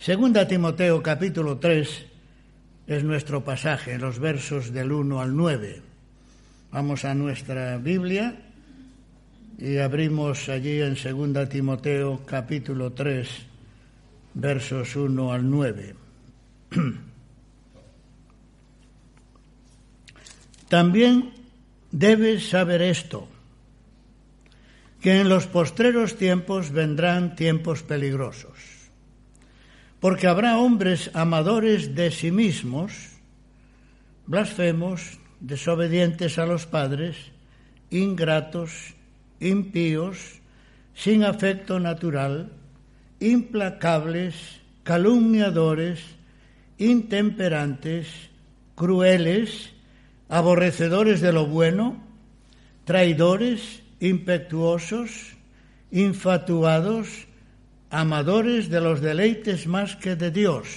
Segunda Timoteo capítulo 3 es nuestro pasaje, los versos del 1 al 9. Vamos a nuestra Biblia y abrimos allí en Segunda Timoteo capítulo 3 versos 1 al 9. También debes saber esto, que en los postreros tiempos vendrán tiempos peligrosos, porque habrá hombres amadores de sí mismos, blasfemos, desobedientes a los padres, ingratos, impíos, sin afecto natural, implacables, calumniadores, intemperantes, crueles, aborrecedores de lo bueno, traidores, impetuosos, infatuados, amadores de los deleites más que de Dios,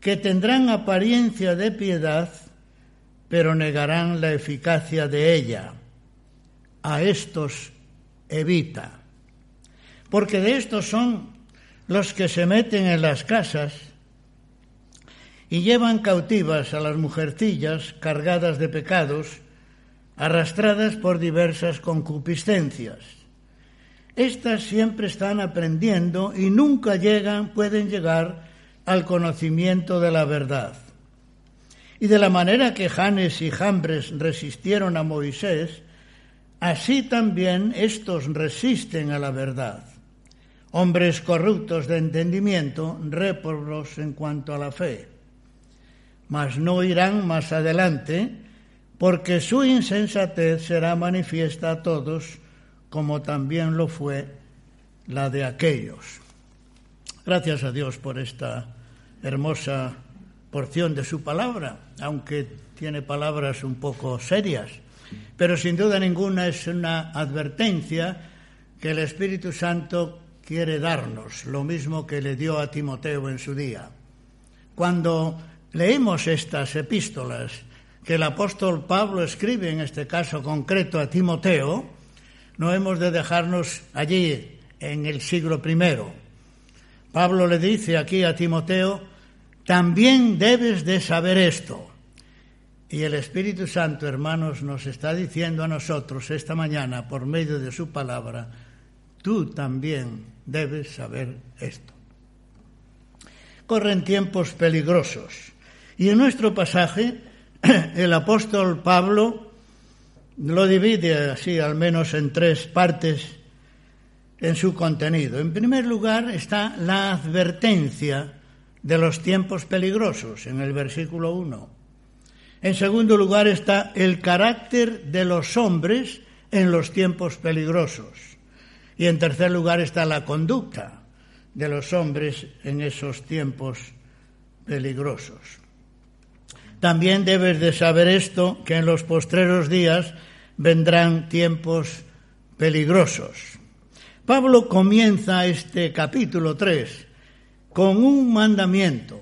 que tendrán apariencia de piedad, pero negarán la eficacia de ella. A estos evita, porque de estos son los que se meten en las casas, y llevan cautivas a las mujercillas cargadas de pecados, arrastradas por diversas concupiscencias. Estas siempre están aprendiendo y nunca llegan, pueden llegar al conocimiento de la verdad. Y de la manera que Janes y Jambres resistieron a Moisés, así también estos resisten a la verdad. Hombres corruptos de entendimiento, réprobos en cuanto a la fe mas no irán más adelante, porque su insensatez será manifiesta a todos, como también lo fue la de aquellos. Gracias a Dios por esta hermosa porción de su palabra, aunque tiene palabras un poco serias, pero sin duda ninguna es una advertencia que el Espíritu Santo quiere darnos, lo mismo que le dio a Timoteo en su día. Cuando leemos estas epístolas que el apóstol Pablo escribe, en este caso concreto a Timoteo, no hemos de dejarnos allí en el siglo I. Pablo le dice aquí a Timoteo, también debes de saber esto. Y el Espíritu Santo, hermanos, nos está diciendo a nosotros esta mañana, por medio de su palabra, tú también debes saber esto. Corren tiempos peligrosos y en nuestro pasaje, el apóstol Pablo lo divide así al menos en tres partes en su contenido. En primer lugar está la advertencia de los tiempos peligrosos en el versículo 1. En segundo lugar está el carácter de los hombres en los tiempos peligrosos. Y en tercer lugar está la conducta de los hombres en esos tiempos peligrosos. También debes de saber esto, que en los postreros días vendrán tiempos peligrosos. Pablo comienza este capítulo 3 con un mandamiento,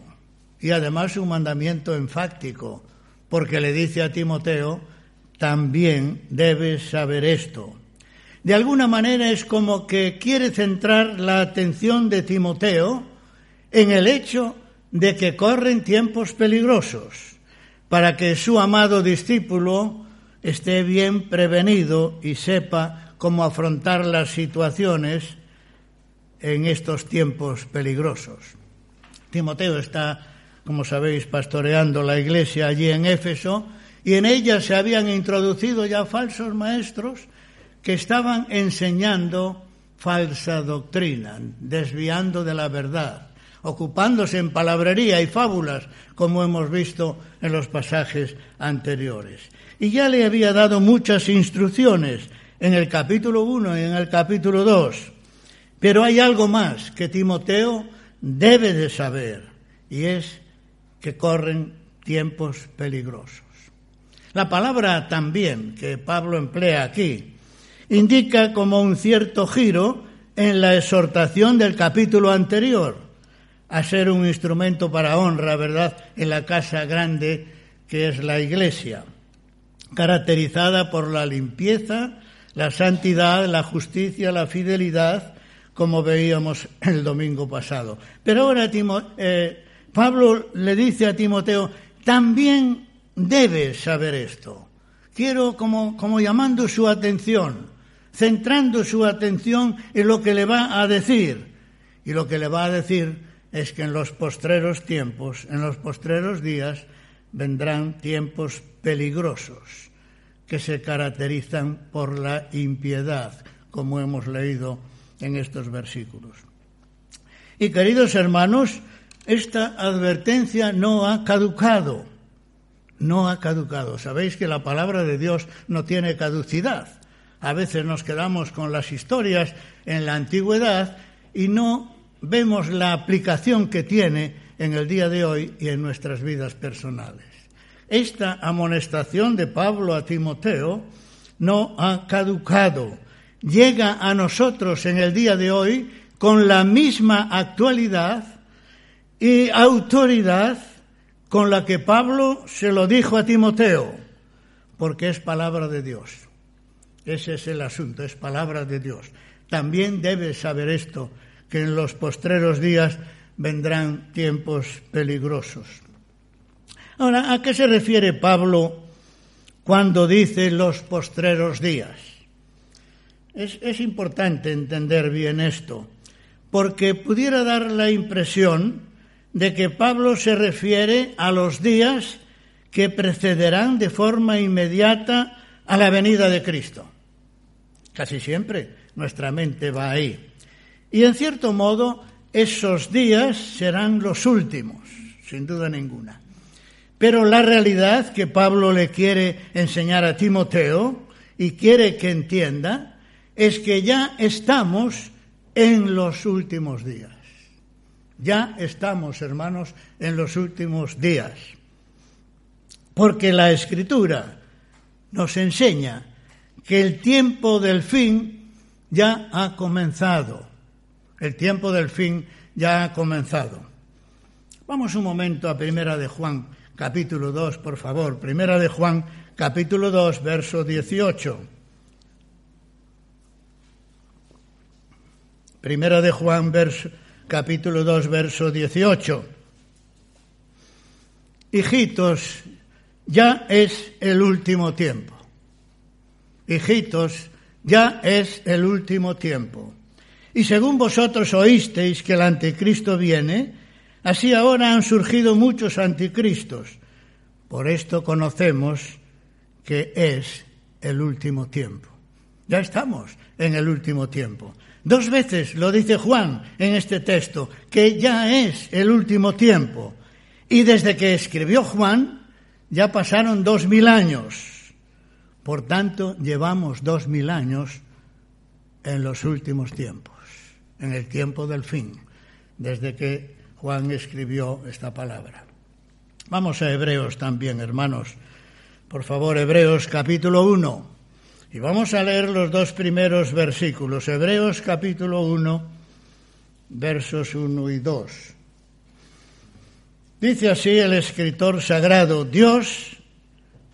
y además un mandamiento enfático, porque le dice a Timoteo, también debes saber esto. De alguna manera es como que quiere centrar la atención de Timoteo en el hecho de que corren tiempos peligrosos para que su amado discípulo esté bien prevenido y sepa cómo afrontar las situaciones en estos tiempos peligrosos. Timoteo está, como sabéis, pastoreando la iglesia allí en Éfeso y en ella se habían introducido ya falsos maestros que estaban enseñando falsa doctrina, desviando de la verdad ocupándose en palabrería y fábulas, como hemos visto en los pasajes anteriores. Y ya le había dado muchas instrucciones en el capítulo 1 y en el capítulo 2. Pero hay algo más que Timoteo debe de saber, y es que corren tiempos peligrosos. La palabra también que Pablo emplea aquí indica como un cierto giro en la exhortación del capítulo anterior a ser un instrumento para honra, ¿verdad?, en la casa grande que es la iglesia, caracterizada por la limpieza, la santidad, la justicia, la fidelidad, como veíamos el domingo pasado. Pero ahora eh, Pablo le dice a Timoteo, también debes saber esto. Quiero como, como llamando su atención, centrando su atención en lo que le va a decir. Y lo que le va a decir es que en los postreros tiempos, en los postreros días, vendrán tiempos peligrosos que se caracterizan por la impiedad, como hemos leído en estos versículos. Y queridos hermanos, esta advertencia no ha caducado, no ha caducado. Sabéis que la palabra de Dios no tiene caducidad. A veces nos quedamos con las historias en la antigüedad y no vemos la aplicación que tiene en el día de hoy y en nuestras vidas personales. Esta amonestación de Pablo a Timoteo no ha caducado. Llega a nosotros en el día de hoy con la misma actualidad y autoridad con la que Pablo se lo dijo a Timoteo, porque es palabra de Dios. Ese es el asunto, es palabra de Dios. También debes saber esto, que en los postreros días vendrán tiempos peligrosos. Ahora, ¿a qué se refiere Pablo cuando dice los postreros días? Es, importante entender bien esto, porque pudiera dar la impresión de que Pablo se refiere a los días que precederán de forma inmediata a la venida de Cristo. Casi siempre nuestra mente va ahí. Y en cierto modo, esos días serán los últimos, sin duda ninguna. Pero la realidad que Pablo le quiere enseñar a Timoteo y quiere que entienda es que ya estamos en los últimos días. Ya estamos, hermanos, en los últimos días. Porque la Escritura nos enseña que el tiempo del fin ya ha comenzado. El tiempo del fin ya ha comenzado. Vamos un momento a Primera de Juan, capítulo 2, por favor. Primera de Juan, capítulo 2, verso 18. Primera de Juan, verso, capítulo 2, verso 18. Hijitos, ya es el último tiempo. Hijitos, ya es el último tiempo. Y según vosotros oísteis que el anticristo viene, así ahora han surgido muchos anticristos. Por esto conocemos que es el último tiempo. Ya estamos en el último tiempo. Dos veces lo dice Juan en este texto, que ya es el último tiempo. Y desde que escribió Juan, ya pasaron dos mil años. Por tanto, llevamos dos mil años en los últimos tiempos, en el tiempo del fin, desde que Juan escribió esta palabra. Vamos a Hebreos también, hermanos. Por favor, Hebreos capítulo 1. Y vamos a leer los dos primeros versículos. Hebreos capítulo 1, versos 1 y 2. Dice así el escritor sagrado, Dios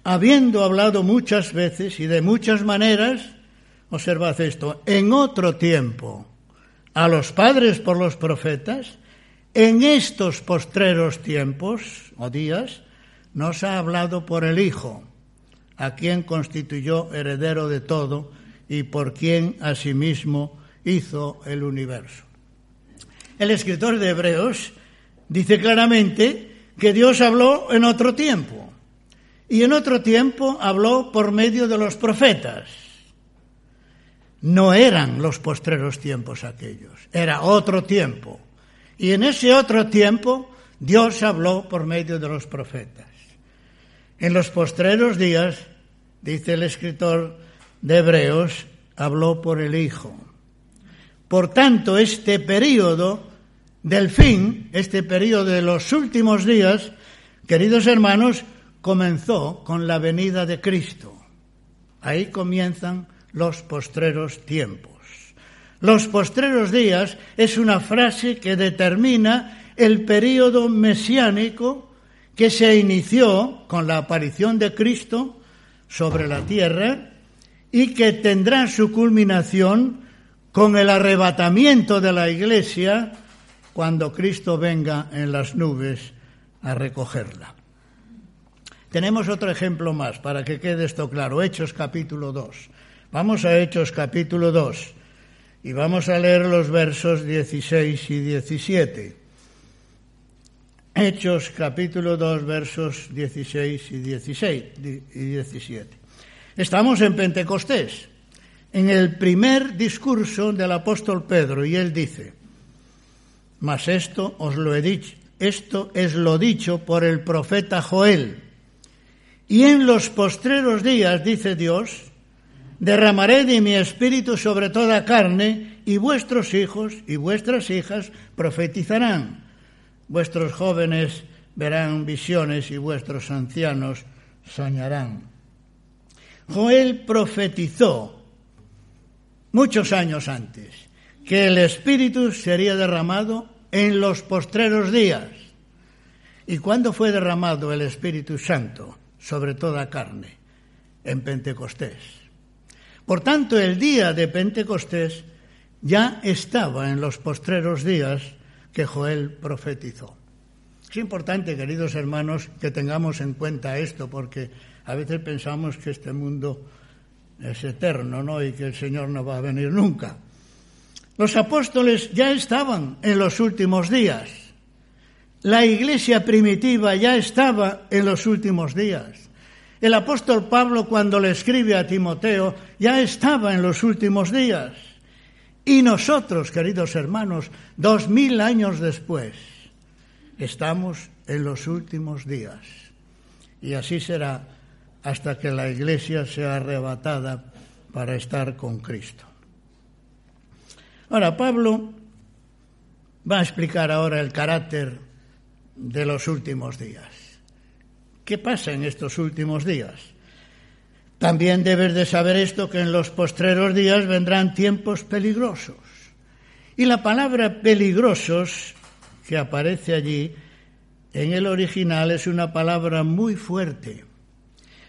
habiendo hablado muchas veces y de muchas maneras, observad esto, en otro tiempo, a los padres por los profetas, en estos postreros tiempos o días, nos ha hablado por el Hijo, a quien constituyó heredero de todo y por quien asimismo hizo el universo. El escritor de Hebreos dice claramente que Dios habló en otro tiempo y en otro tiempo habló por medio de los profetas. No eran los postreros tiempos aquellos, era otro tiempo. Y en ese otro tiempo Dios habló por medio de los profetas. En los postreros días, dice el escritor de Hebreos, habló por el Hijo. Por tanto, este periodo del fin, este periodo de los últimos días, queridos hermanos, comenzó con la venida de Cristo. Ahí comienzan los postreros tiempos. Los postreros días es una frase que determina el periodo mesiánico que se inició con la aparición de Cristo sobre la tierra y que tendrá su culminación con el arrebatamiento de la iglesia cuando Cristo venga en las nubes a recogerla. Tenemos otro ejemplo más para que quede esto claro, Hechos capítulo 2. Vamos a Hechos capítulo 2 y vamos a leer los versos 16 y 17. Hechos capítulo 2 versos 16 y 16 y 17. Estamos en Pentecostés, en el primer discurso del apóstol Pedro y él dice: "Mas esto os lo he dicho, esto es lo dicho por el profeta Joel." Y en los postreros días, dice Dios, derramaré de mi espíritu sobre toda carne, y vuestros hijos y vuestras hijas profetizarán. Vuestros jóvenes verán visiones y vuestros ancianos soñarán. Joel profetizó muchos años antes que el Espíritu sería derramado en los postreros días. ¿Y cuándo fue derramado el Espíritu Santo? sobre toda carne en Pentecostés. Por tanto, el día de Pentecostés ya estaba en los postreros días que Joel profetizó. Es importante, queridos hermanos, que tengamos en cuenta esto, porque a veces pensamos que este mundo es eterno, ¿no? Y que el Señor no va a venir nunca. Los apóstoles ya estaban en los últimos días. La iglesia primitiva ya estaba en los últimos días. El apóstol Pablo cuando le escribe a Timoteo ya estaba en los últimos días. Y nosotros, queridos hermanos, dos mil años después, estamos en los últimos días. Y así será hasta que la iglesia sea arrebatada para estar con Cristo. Ahora, Pablo va a explicar ahora el carácter de los últimos días. ¿Qué pasa en estos últimos días? También debes de saber esto, que en los postreros días vendrán tiempos peligrosos. Y la palabra peligrosos que aparece allí en el original es una palabra muy fuerte,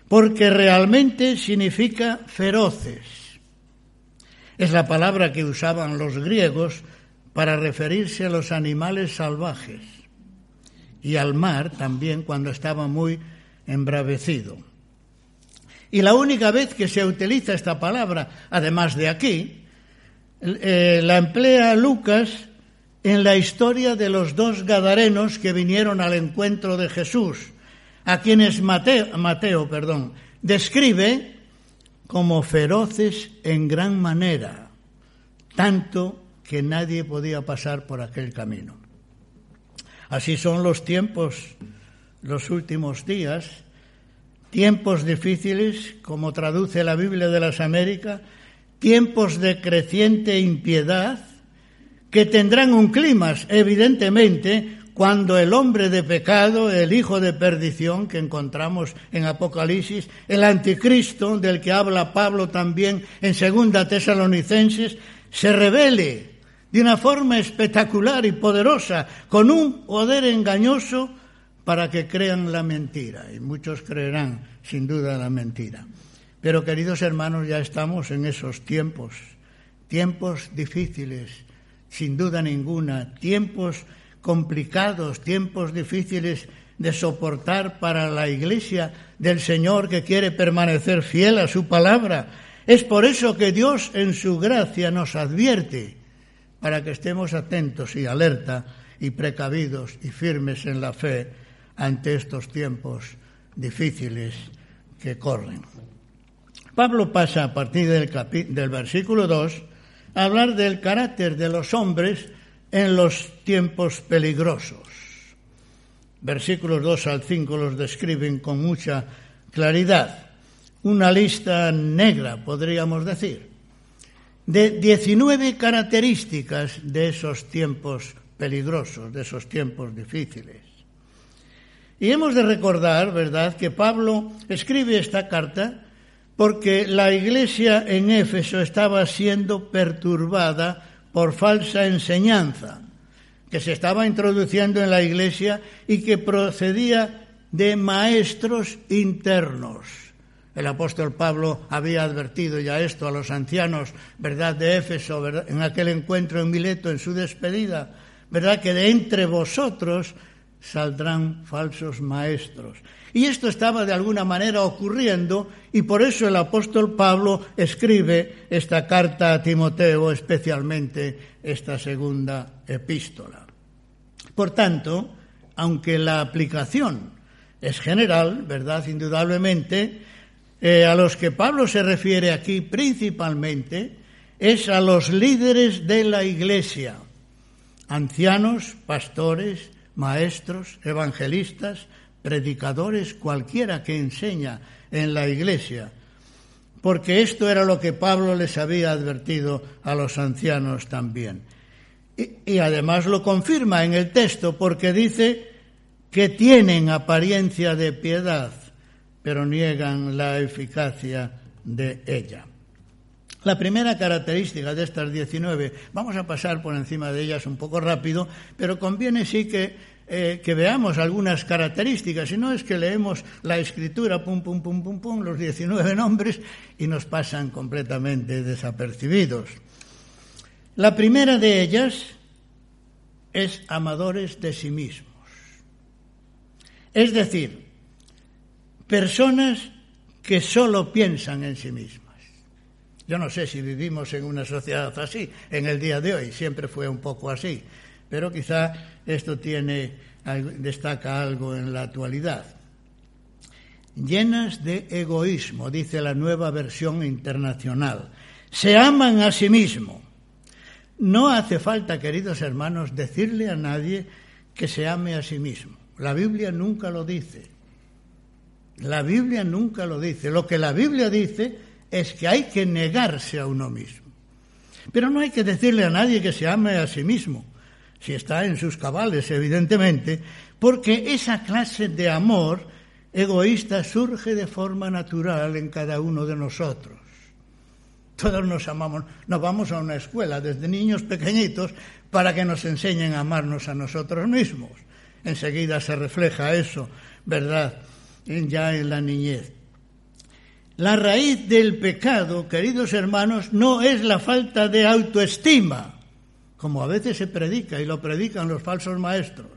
porque realmente significa feroces. Es la palabra que usaban los griegos para referirse a los animales salvajes y al mar también cuando estaba muy embravecido. Y la única vez que se utiliza esta palabra, además de aquí, eh, la emplea Lucas en la historia de los dos gadarenos que vinieron al encuentro de Jesús, a quienes Mateo, Mateo perdón, describe como feroces en gran manera, tanto que nadie podía pasar por aquel camino. Así son los tiempos, los últimos días, tiempos difíciles, como traduce la Biblia de las Américas, tiempos de creciente impiedad, que tendrán un clima, evidentemente, cuando el hombre de pecado, el hijo de perdición que encontramos en Apocalipsis, el anticristo del que habla Pablo también en Segunda Tesalonicenses, se revele de una forma espectacular y poderosa, con un poder engañoso para que crean la mentira. Y muchos creerán, sin duda, la mentira. Pero, queridos hermanos, ya estamos en esos tiempos, tiempos difíciles, sin duda ninguna, tiempos complicados, tiempos difíciles de soportar para la Iglesia del Señor que quiere permanecer fiel a su palabra. Es por eso que Dios en su gracia nos advierte para que estemos atentos y alerta y precavidos y firmes en la fe ante estos tiempos difíciles que corren. Pablo pasa a partir del, del versículo 2 a hablar del carácter de los hombres en los tiempos peligrosos. Versículos 2 al 5 los describen con mucha claridad. Una lista negra, podríamos decir de 19 características de esos tiempos peligrosos, de esos tiempos difíciles. Y hemos de recordar, ¿verdad?, que Pablo escribe esta carta porque la iglesia en Éfeso estaba siendo perturbada por falsa enseñanza que se estaba introduciendo en la iglesia y que procedía de maestros internos. El apóstol Pablo había advertido ya esto a los ancianos, ¿verdad?, de Éfeso, en aquel encuentro en Mileto, en su despedida, ¿verdad?, que de entre vosotros saldrán falsos maestros. Y esto estaba de alguna manera ocurriendo y por eso el apóstol Pablo escribe esta carta a Timoteo, especialmente esta segunda epístola. Por tanto, aunque la aplicación es general, ¿verdad? Indudablemente, eh, a los que Pablo se refiere aquí principalmente es a los líderes de la iglesia, ancianos, pastores, maestros, evangelistas, predicadores, cualquiera que enseña en la iglesia, porque esto era lo que Pablo les había advertido a los ancianos también. Y, y, además lo confirma en el texto porque dice que tienen apariencia de piedad, pero niegan la eficacia de ella. La primera característica de estas 19, vamos a pasar por encima de ellas un poco rápido, pero conviene sí que, eh, que veamos algunas características, si no es que leemos la escritura, pum, pum, pum, pum, pum, los 19 nombres y nos pasan completamente desapercibidos. La primera de ellas es amadores de sí mismos. Es decir, personas que solo piensan en sí mismas. Yo no sé si vivimos en una sociedad así en el día de hoy, siempre fue un poco así, pero quizá esto tiene, destaca algo en la actualidad. Llenas de egoísmo, dice la nueva versión internacional. Se aman a sí mismos. No hace falta, queridos hermanos, decirle a nadie que se ame a sí mismo. La Biblia nunca lo dice. La Biblia nunca lo dice. Lo que la Biblia dice es que hay que negarse a uno mismo. Pero no hay que decirle a nadie que se ame a sí mismo, si está en sus cabales, evidentemente, porque esa clase de amor egoísta surge de forma natural en cada uno de nosotros. Todos nos amamos, nos vamos a una escuela desde niños pequeñitos para que nos enseñen a amarnos a nosotros mismos. Enseguida se refleja eso, ¿verdad? Ya en la niñez. La raíz del pecado, queridos hermanos, no es la falta de autoestima, como a veces se predica y lo predican los falsos maestros.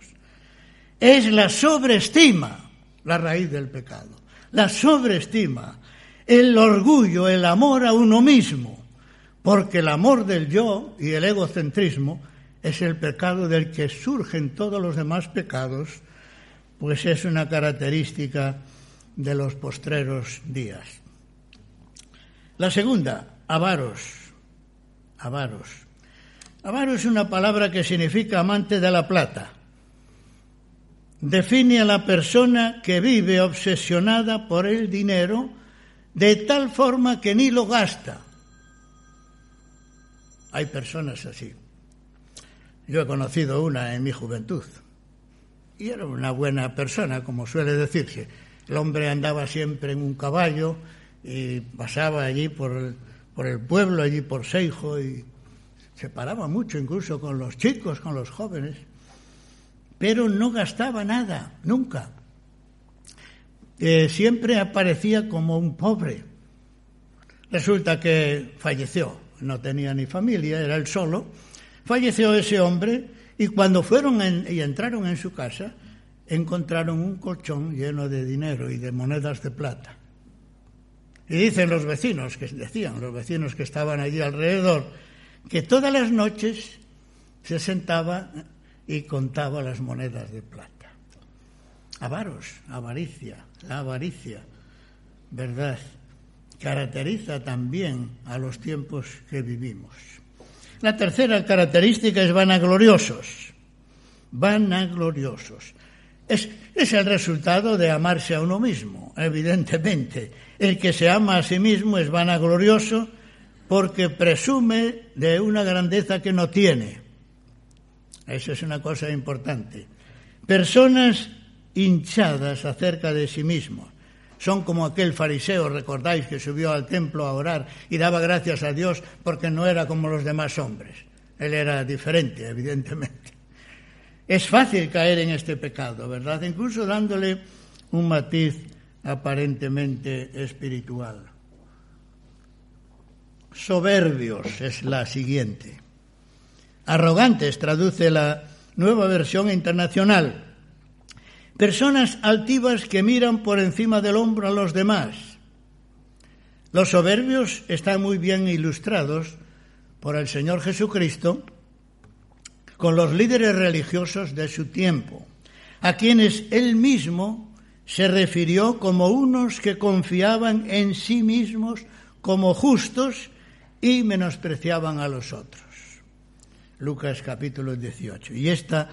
Es la sobreestima, la raíz del pecado. La sobreestima, el orgullo, el amor a uno mismo, porque el amor del yo y el egocentrismo es el pecado del que surgen todos los demás pecados, pues es una característica de los postreros días. La segunda, avaros. Avaros. Avaro es una palabra que significa amante de la plata. Define a la persona que vive obsesionada por el dinero de tal forma que ni lo gasta. Hay personas así. Yo he conocido una en mi juventud y era una buena persona, como suele decirse. El hombre andaba siempre en un caballo, y pasaba allí por el, por el pueblo, allí por Seijo, y se paraba mucho incluso con los chicos, con los jóvenes, pero no gastaba nada, nunca. Eh, siempre aparecía como un pobre. Resulta que falleció, no tenía ni familia, era él solo. Falleció ese hombre y cuando fueron y entraron en su casa, encontraron un colchón lleno de dinero y de monedas de plata. Y dicen los vecinos, que decían los vecinos que estaban allí alrededor, que todas las noches se sentaba y contaba las monedas de plata. Avaros, avaricia, la avaricia, ¿verdad? Caracteriza también a los tiempos que vivimos. La tercera característica es vanagloriosos. Vanagloriosos. Es, es el resultado de amarse a uno mismo, evidentemente el que se ama a sí mismo es vanaglorioso porque presume de una grandeza que no tiene. Eso es una cosa importante. Personas hinchadas acerca de sí mismos. Son como aquel fariseo, recordáis, que subió al templo a orar y daba gracias a Dios porque no era como los demás hombres. Él era diferente, evidentemente. Es fácil caer en este pecado, ¿verdad? Incluso dándole un matiz aparentemente espiritual. Soberbios es la siguiente. Arrogantes traduce la nueva versión internacional. Personas altivas que miran por encima del hombro a los demás. Los soberbios están muy bien ilustrados por el Señor Jesucristo con los líderes religiosos de su tiempo, a quienes él mismo se refirió como unos que confiaban en sí mismos como justos y menospreciaban a los otros. Lucas capítulo 18. Y esta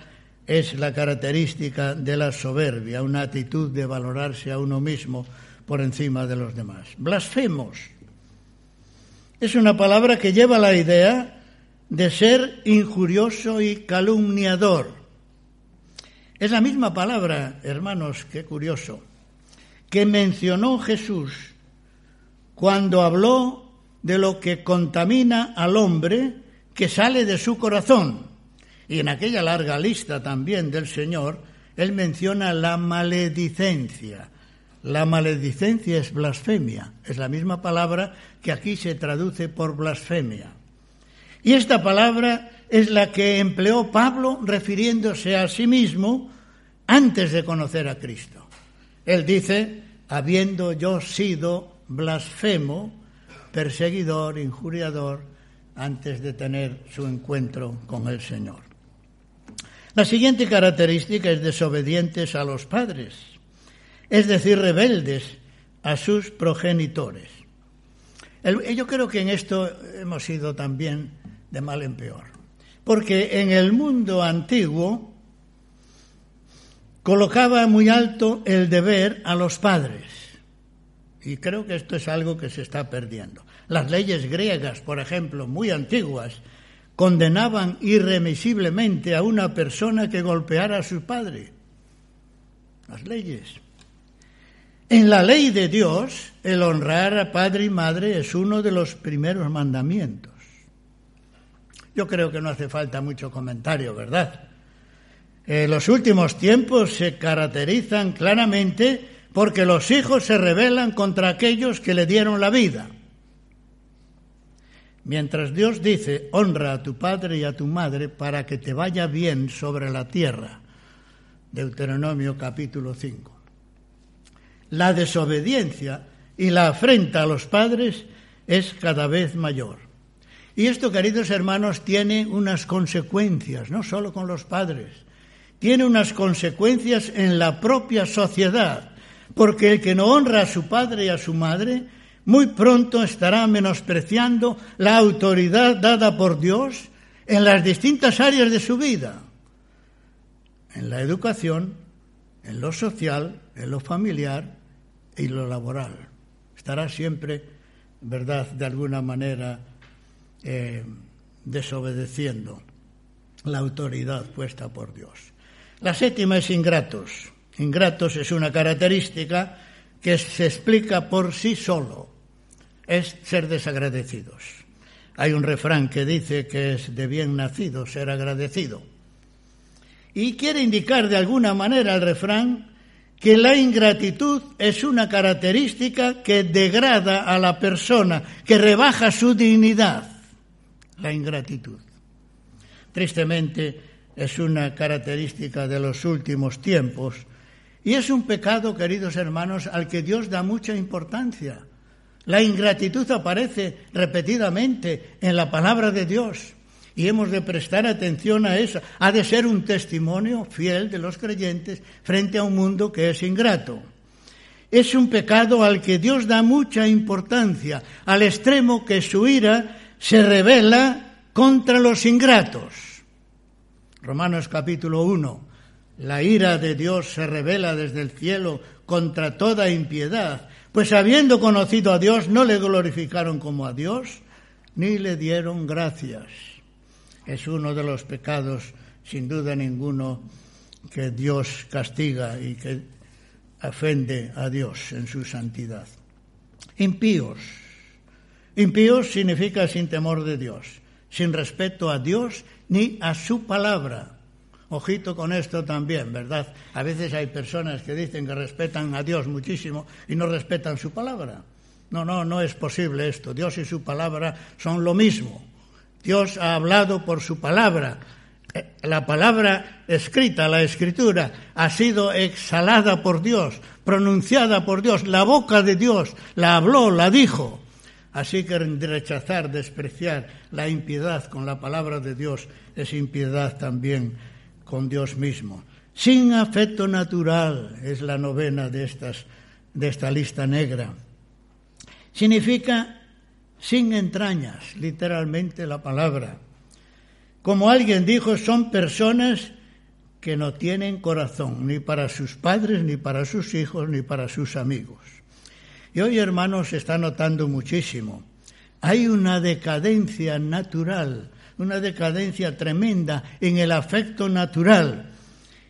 es la característica de la soberbia, una actitud de valorarse a uno mismo por encima de los demás. Blasfemos. Es una palabra que lleva la idea de ser injurioso y calumniador. Es la misma palabra, hermanos, qué curioso, que mencionó Jesús cuando habló de lo que contamina al hombre que sale de su corazón. Y en aquella larga lista también del Señor, Él menciona la maledicencia. La maledicencia es blasfemia, es la misma palabra que aquí se traduce por blasfemia. Y esta palabra es la que empleó Pablo refiriéndose a sí mismo antes de conocer a Cristo. Él dice, habiendo yo sido blasfemo, perseguidor, injuriador, antes de tener su encuentro con el Señor. La siguiente característica es desobedientes a los padres, es decir, rebeldes a sus progenitores. yo creo que en esto hemos ido también de mal en peor, porque en el mundo antiguo colocaba muy alto el deber a los padres, y creo que esto es algo que se está perdiendo. Las leyes griegas, por ejemplo, muy antiguas, condenaban irremisiblemente a una persona que golpeara a su padre. Las leyes. En la ley de Dios, el honrar a padre y madre es uno de los primeros mandamientos. Yo creo que no hace falta mucho comentario, ¿verdad? Eh, los últimos tiempos se caracterizan claramente porque los hijos se rebelan contra aquellos que le dieron la vida. Mientras Dios dice, honra a tu padre y a tu madre para que te vaya bien sobre la tierra. Deuteronomio capítulo 5. La desobediencia y la afrenta a los padres es cada vez mayor. Y esto, queridos hermanos, tiene unas consecuencias, no solo con los padres, tiene unas consecuencias en la propia sociedad, porque el que no honra a su padre y a su madre muy pronto estará menospreciando la autoridad dada por Dios en las distintas áreas de su vida, en la educación, en lo social, en lo familiar y lo laboral. Estará siempre, ¿verdad?, de alguna manera eh, desobedeciendo la autoridad puesta por Dios. La séptima es ingratos. Ingratos es una característica que se explica por sí solo, es ser desagradecidos. Hay un refrán que dice que es de bien nacido ser agradecido. Y quiere indicar de alguna manera el refrán que la ingratitud es una característica que degrada a la persona, que rebaja su dignidad. La ingratitud. Tristemente es una característica de los últimos tiempos y es un pecado, queridos hermanos, al que Dios da mucha importancia. La ingratitud aparece repetidamente en la palabra de Dios y hemos de prestar atención a eso. Ha de ser un testimonio fiel de los creyentes frente a un mundo que es ingrato. Es un pecado al que Dios da mucha importancia, al extremo que su ira se revela contra los ingratos. Romanos capítulo 1. La ira de Dios se revela desde el cielo contra toda impiedad, pues habiendo conocido a Dios no le glorificaron como a Dios, ni le dieron gracias. Es uno de los pecados sin duda ninguno que Dios castiga y que ofende a Dios en su santidad. Impíos. Impíos significa sin temor de Dios, sin respeto a Dios ni a su palabra. Ojito con esto también, ¿verdad? A veces hay personas que dicen que respetan a Dios muchísimo y no respetan su palabra. No, no, no es posible esto. Dios y su palabra son lo mismo. Dios ha hablado por su palabra. Eh, la palabra escrita, la escritura, ha sido exhalada por Dios, pronunciada por Dios. La boca de Dios la habló, la dijo. Así que rechazar, despreciar la impiedad con la palabra de Dios es impiedad también con Dios mismo. Sin afecto natural es la novena de, estas, de esta lista negra. Significa sin entrañas, literalmente la palabra. Como alguien dijo, son personas que no tienen corazón, ni para sus padres, ni para sus hijos, ni para sus amigos. Y hoy, hermanos, se está notando muchísimo. Hay una decadencia natural, una decadencia tremenda en el afecto natural.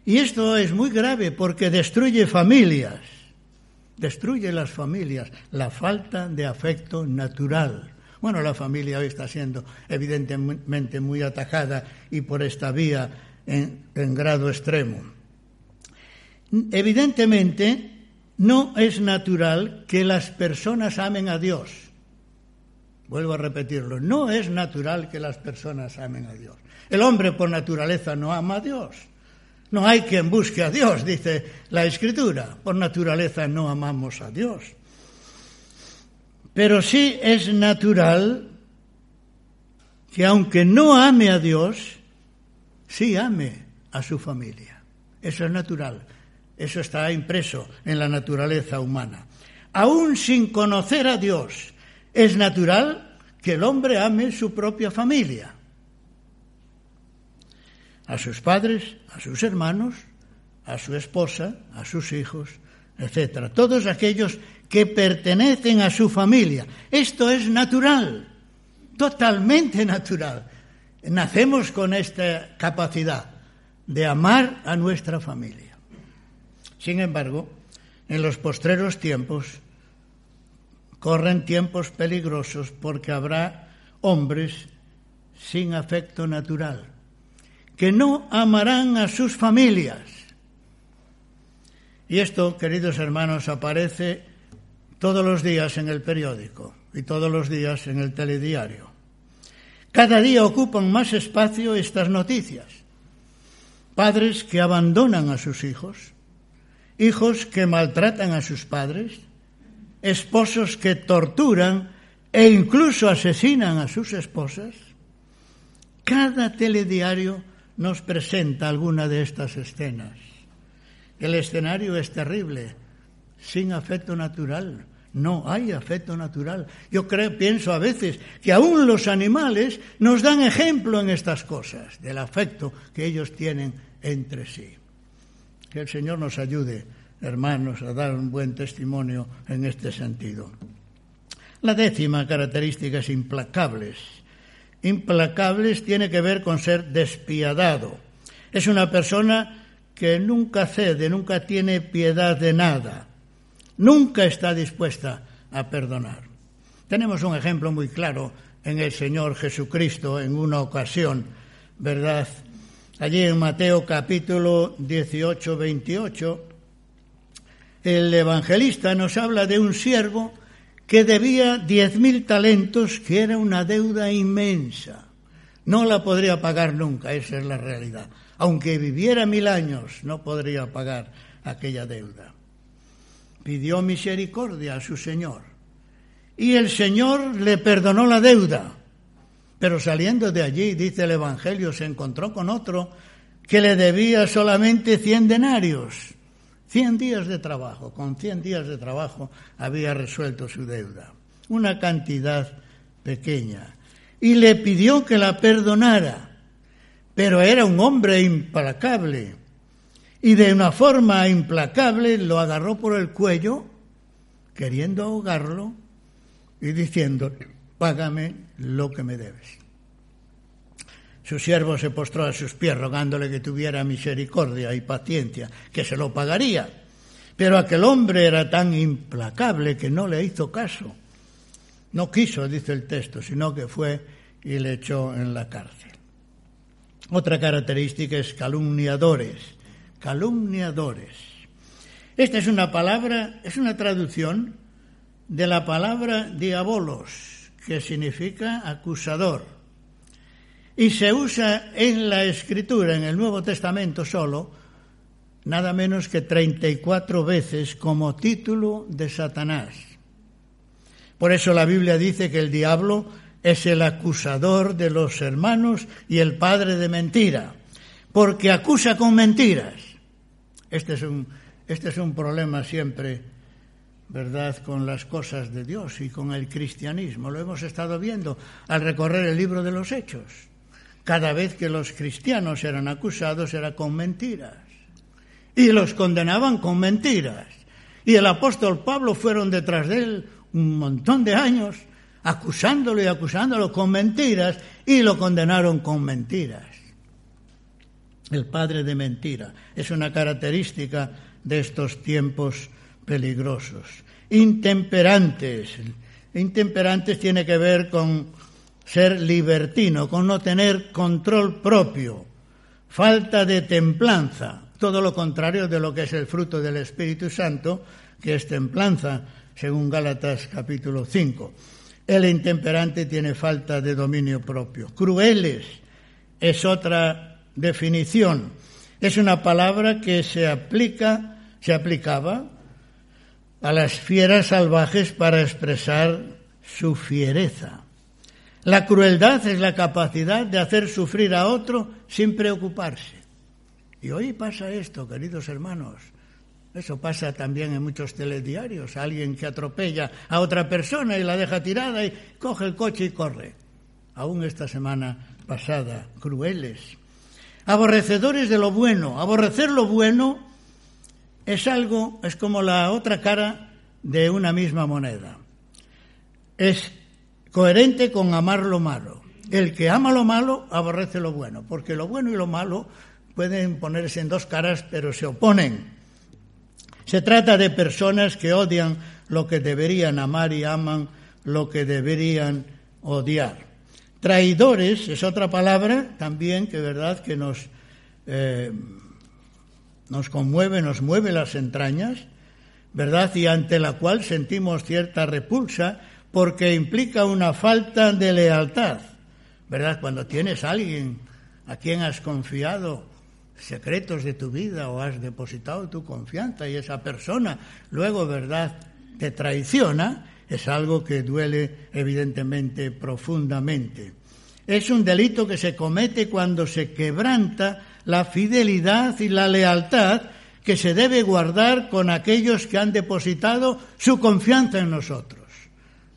Y esto es muy grave porque destruye familias destruye las familias, la falta de afecto natural. Bueno, la familia hoy está siendo evidentemente muy atacada y por esta vía en, en grado extremo. Evidentemente, no es natural que las personas amen a Dios. Vuelvo a repetirlo, no es natural que las personas amen a Dios. El hombre por naturaleza no ama a Dios. No hay quien busque a Dios, dice la Escritura. Por naturaleza no amamos a Dios. Pero sí es natural que aunque no ame a Dios, sí ame a su familia. Eso es natural. Eso está impreso en la naturaleza humana. Aún sin conocer a Dios, es natural que el hombre ame su propia familia a sus padres, a sus hermanos, a su esposa, a sus hijos, etcétera. Todos aquellos que pertenecen a su familia. Esto es natural, totalmente natural. Nacemos con esta capacidad de amar a nuestra familia. Sin embargo, en los postreros tiempos corren tiempos peligrosos porque habrá hombres sin afecto natural que no amarán a sus familias. Y esto, queridos hermanos, aparece todos los días en el periódico y todos los días en el telediario. Cada día ocupan más espacio estas noticias. Padres que abandonan a sus hijos, hijos que maltratan a sus padres, esposos que torturan e incluso asesinan a sus esposas. Cada telediario nos presenta alguna de estas escenas. El escenario es terrible, sin afecto natural. No hay afecto natural. Yo creo, pienso a veces que aún los animales nos dan ejemplo en estas cosas, del afecto que ellos tienen entre sí. Que el Señor nos ayude, hermanos, a dar un buen testimonio en este sentido. La décima característica es implacables implacables tiene que ver con ser despiadado. Es una persona que nunca cede, nunca tiene piedad de nada, nunca está dispuesta a perdonar. Tenemos un ejemplo muy claro en el Señor Jesucristo en una ocasión, ¿verdad? Allí en Mateo capítulo 18, 28, el evangelista nos habla de un siervo que debía diez mil talentos, que era una deuda inmensa. No la podría pagar nunca, esa es la realidad. Aunque viviera mil años, no podría pagar aquella deuda. Pidió misericordia a su Señor. Y el Señor le perdonó la deuda. Pero saliendo de allí, dice el Evangelio, se encontró con otro que le debía solamente cien denarios. Cien días de trabajo, con cien días de trabajo había resuelto su deuda, una cantidad pequeña, y le pidió que la perdonara, pero era un hombre implacable, y de una forma implacable lo agarró por el cuello, queriendo ahogarlo y diciendo, págame lo que me debes. Su siervo se postró a sus pies rogándole que tuviera misericordia y paciencia, que se lo pagaría. Pero aquel hombre era tan implacable que no le hizo caso. No quiso, dice el texto, sino que fue y le echó en la cárcel. Otra característica es calumniadores, calumniadores. Esta es una palabra, es una traducción de la palabra diabolos, que significa acusador. Y se usa en la escritura, en el Nuevo Testamento solo, nada menos que 34 veces como título de Satanás. Por eso la Biblia dice que el diablo es el acusador de los hermanos y el padre de mentira, porque acusa con mentiras. Este es un, este es un problema siempre, ¿verdad?, con las cosas de Dios y con el cristianismo. Lo hemos estado viendo al recorrer el libro de los Hechos. Cada vez que los cristianos eran acusados era con mentiras. Y los condenaban con mentiras. Y el apóstol Pablo fueron detrás de él un montón de años acusándolo y acusándolo con mentiras y lo condenaron con mentiras. El padre de mentira es una característica de estos tiempos peligrosos. Intemperantes. Intemperantes tiene que ver con ser libertino, con no tener control propio, falta de templanza, todo lo contrario de lo que es el fruto del Espíritu Santo, que es templanza, según Gálatas capítulo 5. El intemperante tiene falta de dominio propio. Crueles es otra definición. Es una palabra que se aplica, se aplicaba a las fieras salvajes para expresar su fiereza. La crueldad es la capacidad de hacer sufrir a otro sin preocuparse. Y hoy pasa esto, queridos hermanos. Eso pasa también en muchos telediarios. Alguien que atropella a otra persona y la deja tirada y coge el coche y corre. Aún esta semana pasada, crueles. Aborrecedores de lo bueno. Aborrecer lo bueno es algo, es como la otra cara de una misma moneda. Es coherente con amar lo malo. El que ama lo malo aborrece lo bueno, porque lo bueno y lo malo pueden ponerse en dos caras, pero se oponen. Se trata de personas que odian lo que deberían amar y aman lo que deberían odiar. Traidores es otra palabra también que verdad que nos, eh, nos conmueve, nos mueve las entrañas, verdad, y ante la cual sentimos cierta repulsa porque implica una falta de lealtad, verdad. Cuando tienes a alguien a quien has confiado secretos de tu vida o has depositado tu confianza y esa persona luego, ¿verdad?, te traiciona, es algo que duele evidentemente profundamente. Es un delito que se comete cuando se quebranta la fidelidad y la lealtad que se debe guardar con aquellos que han depositado su confianza en nosotros.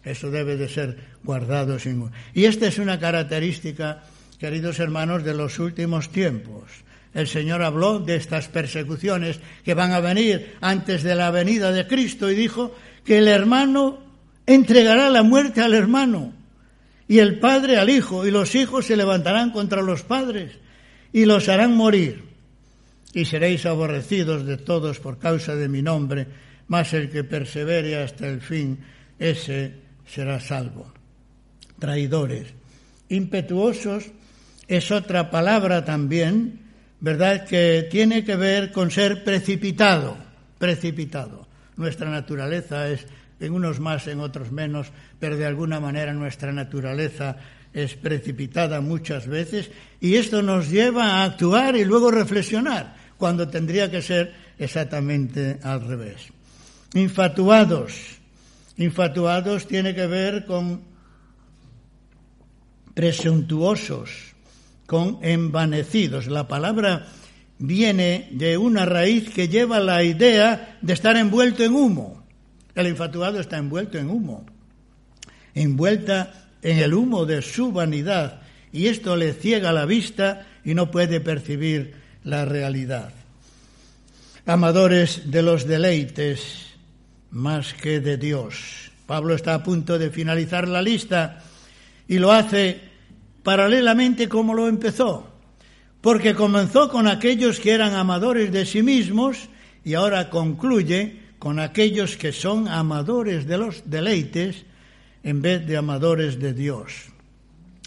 Eso debe de ser guardado sin... Y esta es una característica, queridos hermanos, de los últimos tiempos. El Señor habló de estas persecuciones que van a venir antes de la venida de Cristo y dijo que el hermano entregará la muerte al hermano y el padre al hijo y los hijos se levantarán contra los padres y los harán morir. Y seréis aborrecidos de todos por causa de mi nombre, mas el que persevere hasta el fin, ese será salvo. Traidores. Impetuosos es otra palabra también ¿verdad? Que tiene que ver con ser precipitado, precipitado. Nuestra naturaleza es, en unos más, en otros menos, pero de alguna manera nuestra naturaleza es precipitada muchas veces y esto nos lleva a actuar y luego reflexionar, cuando tendría que ser exactamente al revés. Infatuados. Infatuados tiene que ver con presuntuosos, con envanecidos. La palabra viene de una raíz que lleva la idea de estar envuelto en humo. El infatuado está envuelto en humo, envuelta en el humo de su vanidad, y esto le ciega la vista y no puede percibir la realidad. Amadores de los deleites más que de Dios. Pablo está a punto de finalizar la lista y lo hace paralelamente como lo empezó, porque comenzó con aquellos que eran amadores de sí mismos y ahora concluye con aquellos que son amadores de los deleites en vez de amadores de Dios.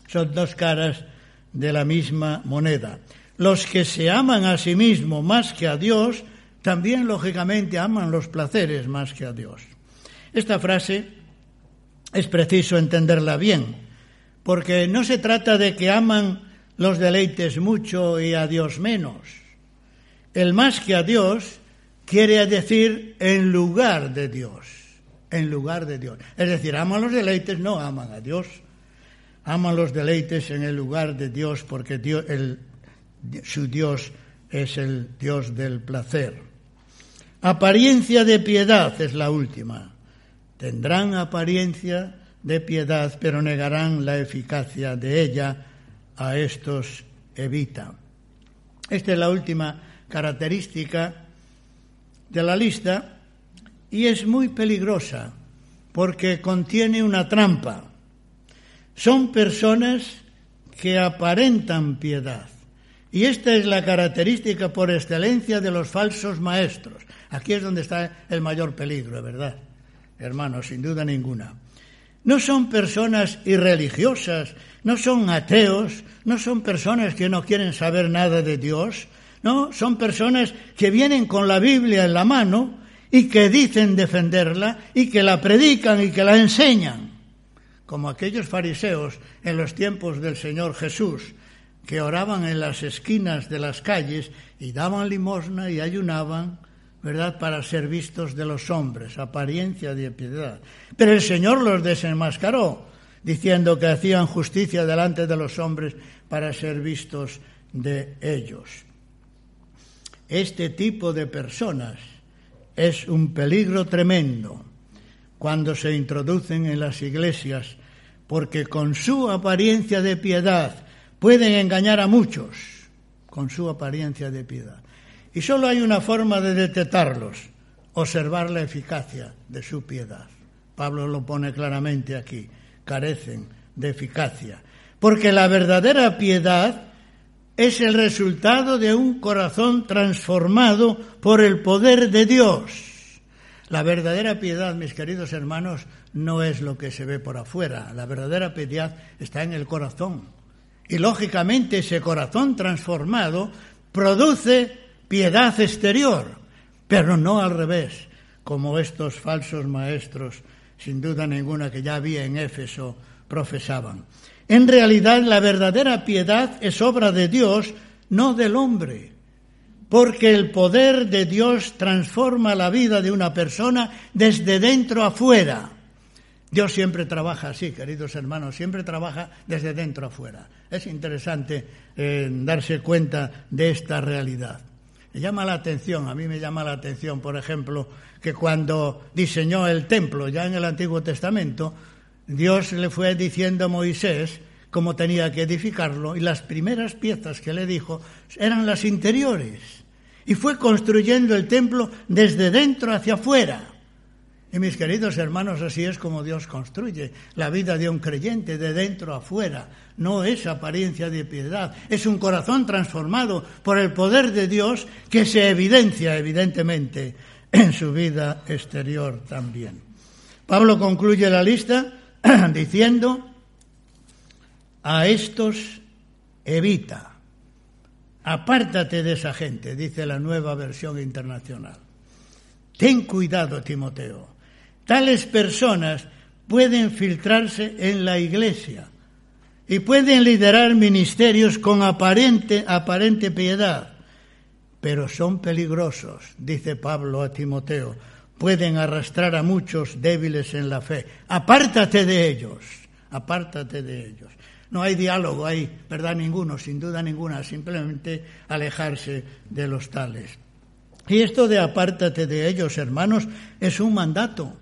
Son dos caras de la misma moneda. Los que se aman a sí mismos más que a Dios, también lógicamente aman los placeres más que a Dios. Esta frase es preciso entenderla bien, porque no se trata de que aman los deleites mucho y a Dios menos. El más que a Dios quiere decir en lugar de Dios, en lugar de Dios. Es decir, aman los deleites, no aman a Dios. Aman los deleites en el lugar de Dios porque su Dios es el Dios del placer. Apariencia de piedad es la última. Tendrán apariencia de piedad, pero negarán la eficacia de ella. A estos evita. Esta es la última característica de la lista y es muy peligrosa porque contiene una trampa. Son personas que aparentan piedad. Y esta es la característica por excelencia de los falsos maestros. Aquí es donde está el mayor peligro, ¿verdad? Hermanos, sin duda ninguna. No son personas irreligiosas, no son ateos, no son personas que no quieren saber nada de Dios, no, son personas que vienen con la Biblia en la mano y que dicen defenderla y que la predican y que la enseñan, como aquellos fariseos en los tiempos del Señor Jesús, que oraban en las esquinas de las calles y daban limosna y ayunaban ¿verdad?, para ser vistos de los hombres, apariencia de piedad. Pero el Señor los desenmascaró, diciendo que hacían justicia delante de los hombres para ser vistos de ellos. Este tipo de personas es un peligro tremendo cuando se introducen en las iglesias, porque con su apariencia de piedad pueden engañar a muchos, con su apariencia de piedad. Y solo hay una forma de detectarlos, observar la eficacia de su piedad. Pablo lo pone claramente aquí, carecen de eficacia. Porque la verdadera piedad es el resultado de un corazón transformado por el poder de Dios. La verdadera piedad, mis queridos hermanos, no es lo que se ve por afuera. La verdadera piedad está en el corazón. Y lógicamente ese corazón transformado produce piedad exterior, pero no al revés, como estos falsos maestros, sin duda ninguna que ya había en Éfeso, profesaban. En realidad la verdadera piedad es obra de Dios, no del hombre, porque el poder de Dios transforma la vida de una persona desde dentro afuera. Dios siempre trabaja así, queridos hermanos, siempre trabaja desde dentro afuera. Es interesante eh, darse cuenta de esta realidad. Me llama la atención, a mí me llama la atención, por ejemplo, que cuando diseñó el templo, ya en el Antiguo Testamento, Dios le fue diciendo a Moisés cómo tenía que edificarlo y las primeras piezas que le dijo eran las interiores. Y fue construyendo el templo desde dentro hacia afuera. Y mis queridos hermanos, así es como Dios construye la vida de un creyente de dentro a afuera. No es apariencia de piedad, es un corazón transformado por el poder de Dios que se evidencia evidentemente en su vida exterior también. Pablo concluye la lista diciendo, a estos evita, apártate de esa gente, dice la nueva versión internacional. Ten cuidado, Timoteo Tales personas pueden filtrarse en la iglesia y pueden liderar ministerios con aparente, aparente piedad, pero son peligrosos, dice Pablo a Timoteo, pueden arrastrar a muchos débiles en la fe. Apártate de ellos, apártate de ellos. No hay diálogo, hay verdad ninguno, sin duda ninguna, simplemente alejarse de los tales. Y esto de apártate de ellos, hermanos, es un mandato.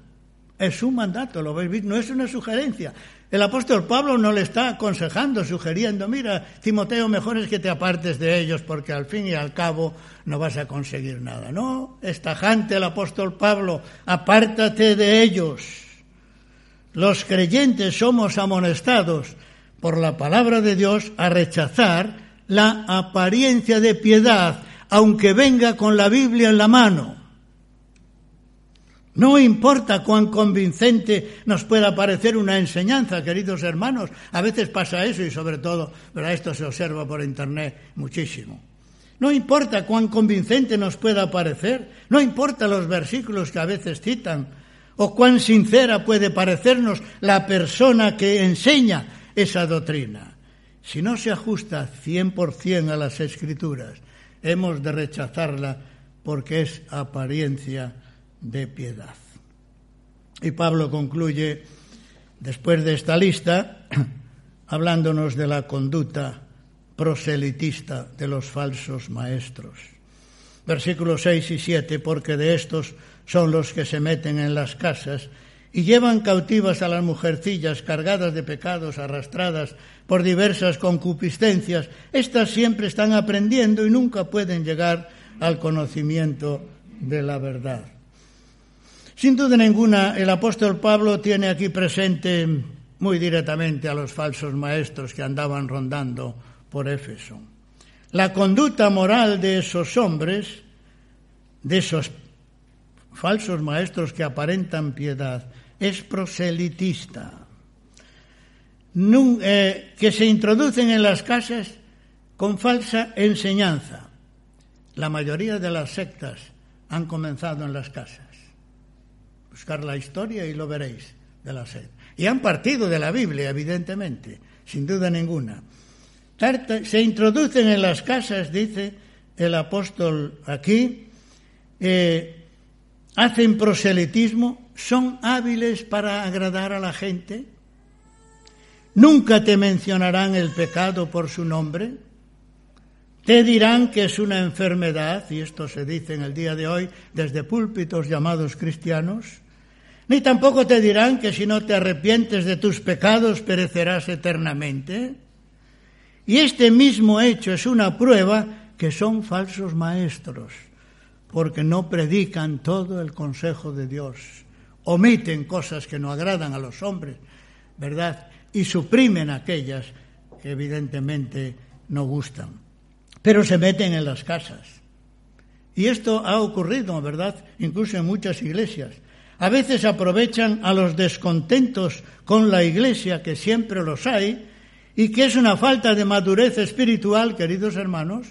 Es un mandato, lo veis, no es una sugerencia. El apóstol Pablo no le está aconsejando, sugiriendo, mira, Timoteo, mejor es que te apartes de ellos porque al fin y al cabo no vas a conseguir nada. No, es tajante el apóstol Pablo, apártate de ellos. Los creyentes somos amonestados por la palabra de Dios a rechazar la apariencia de piedad, aunque venga con la Biblia en la mano. No importa cuán convincente nos pueda parecer una enseñanza, queridos hermanos. A veces pasa eso y sobre todo, pero esto se observa por internet muchísimo. No importa cuán convincente nos pueda parecer, no importa los versículos que a veces citan, o cuán sincera puede parecernos la persona que enseña esa doctrina. Si no se ajusta 100% a las escrituras, hemos de rechazarla porque es apariencia de piedad. Y Pablo concluye, después de esta lista, hablándonos de la conducta proselitista de los falsos maestros. Versículos 6 y 7, porque de estos son los que se meten en las casas y llevan cautivas a las mujercillas cargadas de pecados, arrastradas por diversas concupiscencias. Estas siempre están aprendiendo y nunca pueden llegar al conocimiento de la verdad. Sin duda ninguna, el apóstol Pablo tiene aquí presente muy directamente a los falsos maestros que andaban rondando por Éfeso. La conducta moral de esos hombres, de esos falsos maestros que aparentan piedad, es proselitista, eh, que se introducen en las casas con falsa enseñanza. La mayoría de las sectas han comenzado en las casas. Buscar la historia y lo veréis de la secta. Y han partido de la Biblia, evidentemente, sin duda ninguna. Se introducen en las casas, dice el apóstol aquí, eh, hacen proselitismo, son hábiles para agradar a la gente, nunca te mencionarán el pecado por su nombre, te dirán que es una enfermedad, y esto se dice en el día de hoy desde púlpitos llamados cristianos, ni tampoco te dirán que si no te arrepientes de tus pecados perecerás eternamente. Y este mismo hecho es una prueba que son falsos maestros porque no predican todo el consejo de Dios. Omiten cosas que no agradan a los hombres, ¿verdad? Y suprimen aquellas que evidentemente no gustan. Pero se meten en las casas. Y esto ha ocurrido, ¿verdad? Incluso en muchas iglesias. A veces aprovechan a los descontentos con la iglesia, que siempre los hay, y que es una falta de madurez espiritual, queridos hermanos,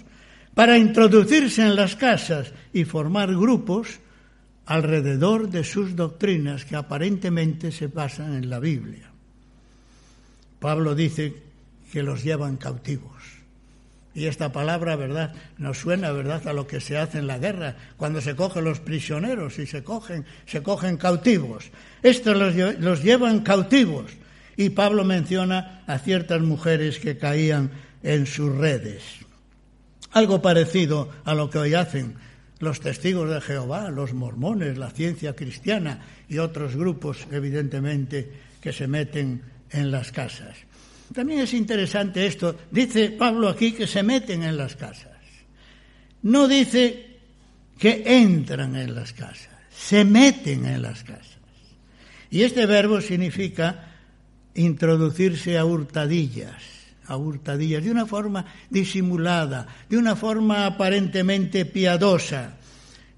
para introducirse en las casas y formar grupos alrededor de sus doctrinas que aparentemente se basan en la Biblia. Pablo dice que los llevan cautivos. Y esta palabra, ¿verdad? Nos suena, ¿verdad?, a lo que se hace en la guerra, cuando se cogen los prisioneros y se cogen, se cogen cautivos. Estos los, los llevan cautivos. Y Pablo menciona a ciertas mujeres que caían en sus redes. Algo parecido a lo que hoy hacen los testigos de Jehová, los mormones, la ciencia cristiana y otros grupos, evidentemente, que se meten en las casas. También es interesante esto. Dice Pablo aquí que se meten en las casas. No dice que entran en las casas, se meten en las casas. Y este verbo significa introducirse a hurtadillas a hurtadillas, de una forma disimulada, de una forma aparentemente piadosa.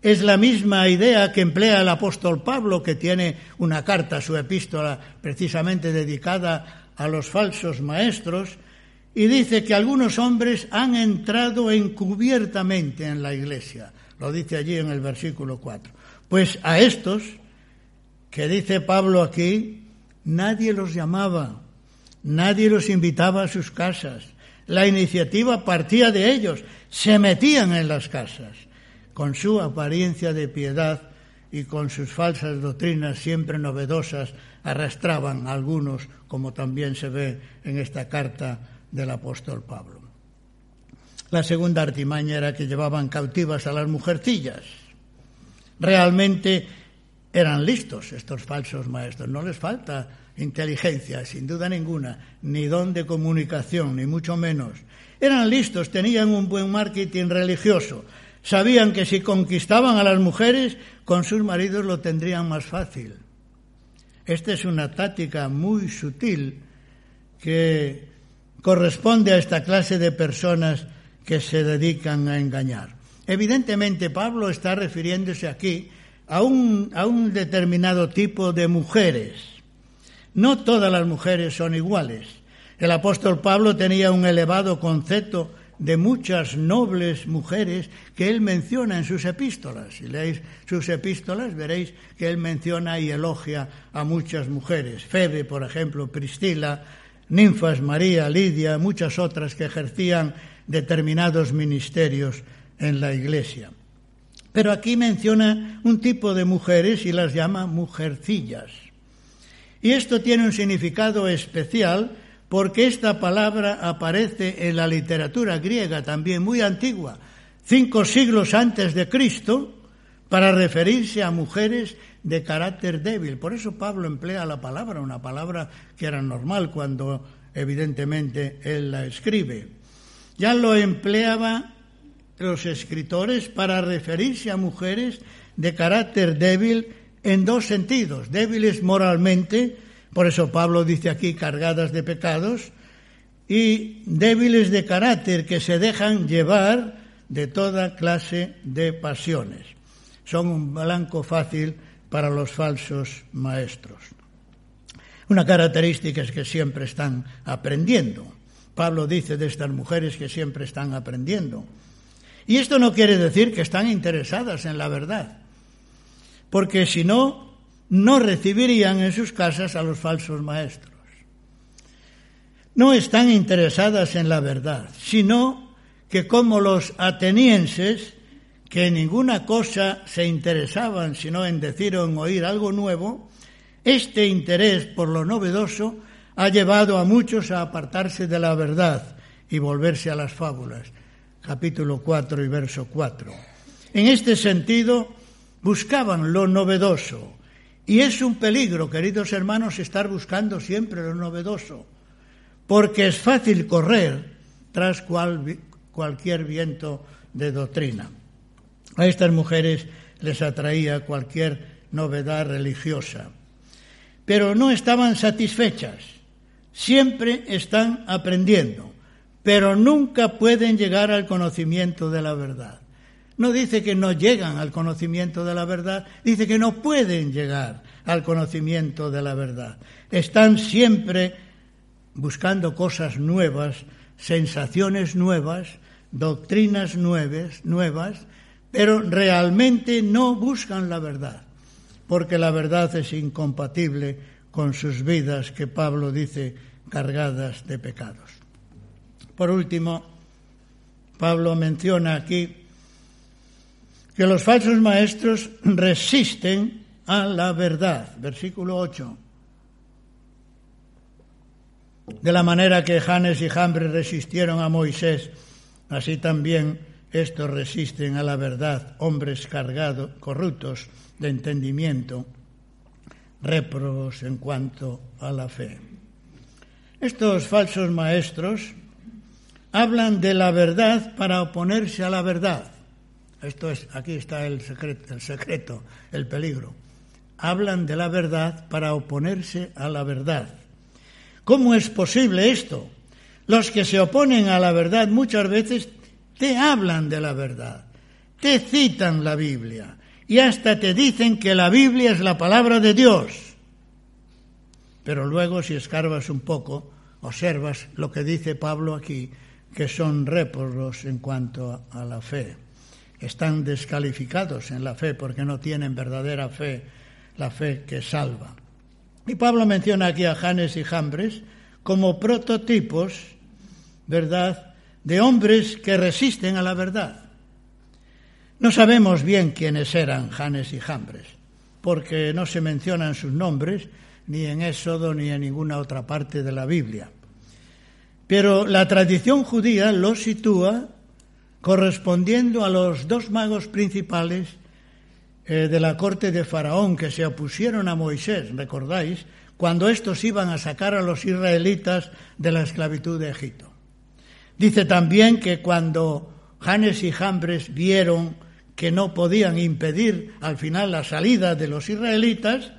Es la misma idea que emplea el apóstol Pablo, que tiene una carta, su epístola, precisamente dedicada a los falsos maestros, y dice que algunos hombres han entrado encubiertamente en la iglesia. Lo dice allí en el versículo 4. Pues a estos, que dice Pablo aquí, nadie los llamaba, Nadie los invitaba a sus casas. La iniciativa partía de ellos. Se metían en las casas. Con su apariencia de piedad y con sus falsas doctrinas siempre novedosas, arrastraban a algunos, como también se ve en esta carta del apóstol Pablo. La segunda artimaña era que llevaban cautivas a las mujercillas. Realmente eran listos estos falsos maestros, no les falta inteligencia, sin duda ninguna, ni don de comunicación, ni mucho menos. Eran listos, tenían un buen marketing religioso, sabían que si conquistaban a las mujeres, con sus maridos lo tendrían más fácil. Esta es una táctica muy sutil que corresponde a esta clase de personas que se dedican a engañar. Evidentemente, Pablo está refiriéndose aquí a un, a un determinado tipo de mujeres. No todas las mujeres son iguales. El apóstol Pablo tenía un elevado concepto de muchas nobles mujeres que él menciona en sus epístolas. Si leéis sus epístolas veréis que él menciona y elogia a muchas mujeres. Febe, por ejemplo, Priscila, Ninfas, María, Lidia, muchas otras que ejercían determinados ministerios en la iglesia. Pero aquí menciona un tipo de mujeres y las llama mujercillas. Y esto tiene un significado especial porque esta palabra aparece en la literatura griega también muy antigua, cinco siglos antes de Cristo, para referirse a mujeres de carácter débil. Por eso Pablo emplea la palabra, una palabra que era normal cuando evidentemente él la escribe. Ya lo empleaba los escritores para referirse a mujeres de carácter débil en dos sentidos, débiles moralmente, por eso Pablo dice aquí cargadas de pecados, y débiles de carácter que se dejan llevar de toda clase de pasiones. Son un blanco fácil para los falsos maestros. Una característica es que siempre están aprendiendo. Pablo dice de estas mujeres que siempre están aprendiendo. Y esto no quiere decir que están interesadas en la verdad, porque si no, no recibirían en sus casas a los falsos maestros. No están interesadas en la verdad, sino que como los atenienses, que en ninguna cosa se interesaban sino en decir o en oír algo nuevo, este interés por lo novedoso ha llevado a muchos a apartarse de la verdad y volverse a las fábulas. Capítulo 4 y verso 4. En este sentido, buscaban lo novedoso. Y es un peligro, queridos hermanos, estar buscando siempre lo novedoso, porque es fácil correr tras cual, cualquier viento de doctrina. A estas mujeres les atraía cualquier novedad religiosa, pero no estaban satisfechas siempre están aprendiendo, pero nunca pueden llegar al conocimiento de la verdad. No dice que no llegan al conocimiento de la verdad, dice que no pueden llegar al conocimiento de la verdad. Están siempre buscando cosas nuevas, sensaciones nuevas, doctrinas nuevas, pero realmente no buscan la verdad, porque la verdad es incompatible con sus vidas que Pablo dice cargadas de pecados. Por último, Pablo menciona aquí que los falsos maestros resisten a la verdad. Versículo 8. De la manera que Janes y Jambres resistieron a Moisés, así también estos resisten a la verdad, hombres cargados, corruptos de entendimiento réprobos en cuanto a la fe. Estos falsos maestros hablan de la verdad para oponerse a la verdad. Esto es, aquí está el secreto, el secreto, el peligro. Hablan de la verdad para oponerse a la verdad. ¿Cómo es posible esto? Los que se oponen a la verdad muchas veces te hablan de la verdad, te citan la Biblia, y hasta te dicen que la Biblia es la palabra de Dios. Pero luego si escarbas un poco, observas lo que dice Pablo aquí, que son réprobos en cuanto a la fe. Están descalificados en la fe porque no tienen verdadera fe, la fe que salva. Y Pablo menciona aquí a Janes y Jambres como prototipos, ¿verdad?, de hombres que resisten a la verdad. No sabemos bien quiénes eran Janes y Jambres, porque no se mencionan sus nombres ni en Éxodo ni en ninguna otra parte de la Biblia. Pero la tradición judía los sitúa correspondiendo a los dos magos principales eh, de la corte de Faraón que se opusieron a Moisés, recordáis, cuando estos iban a sacar a los israelitas de la esclavitud de Egipto. Dice también que cuando Janes y Jambres vieron que no podían impedir al final la salida de los israelitas,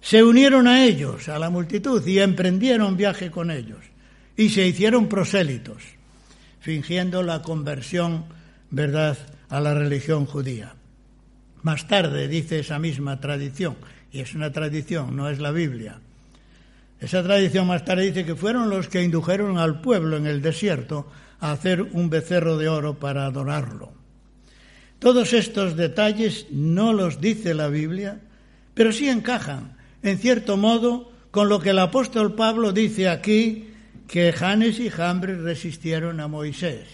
se unieron a ellos, a la multitud, y emprendieron viaje con ellos. y se hicieron prosélitos, fingiendo la conversión, ¿verdad?, a la religión judía. Más tarde dice esa misma tradición, y es una tradición, no es la Biblia. Esa tradición más tarde dice que fueron los que indujeron al pueblo en el desierto a hacer un becerro de oro para adorarlo. Todos estos detalles no los dice la Biblia, pero sí encajan, en cierto modo, con lo que el apóstol Pablo dice aquí, que Janes y Jambres resistieron a Moisés.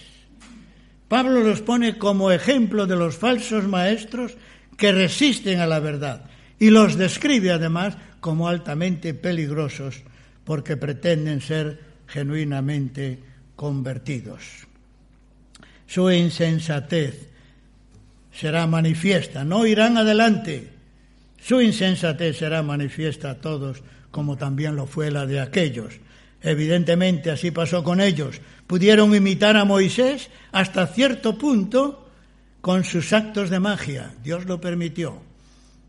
Pablo los pone como ejemplo de los falsos maestros que resisten a la verdad y los describe además como altamente peligrosos porque pretenden ser genuinamente convertidos. Su insensatez será manifiesta, no irán adelante. Su insensatez será manifiesta a todos, como también lo fue la de aquellos. Evidentemente así pasó con ellos. Pudieron imitar a Moisés hasta cierto punto con sus actos de magia. Dios lo permitió,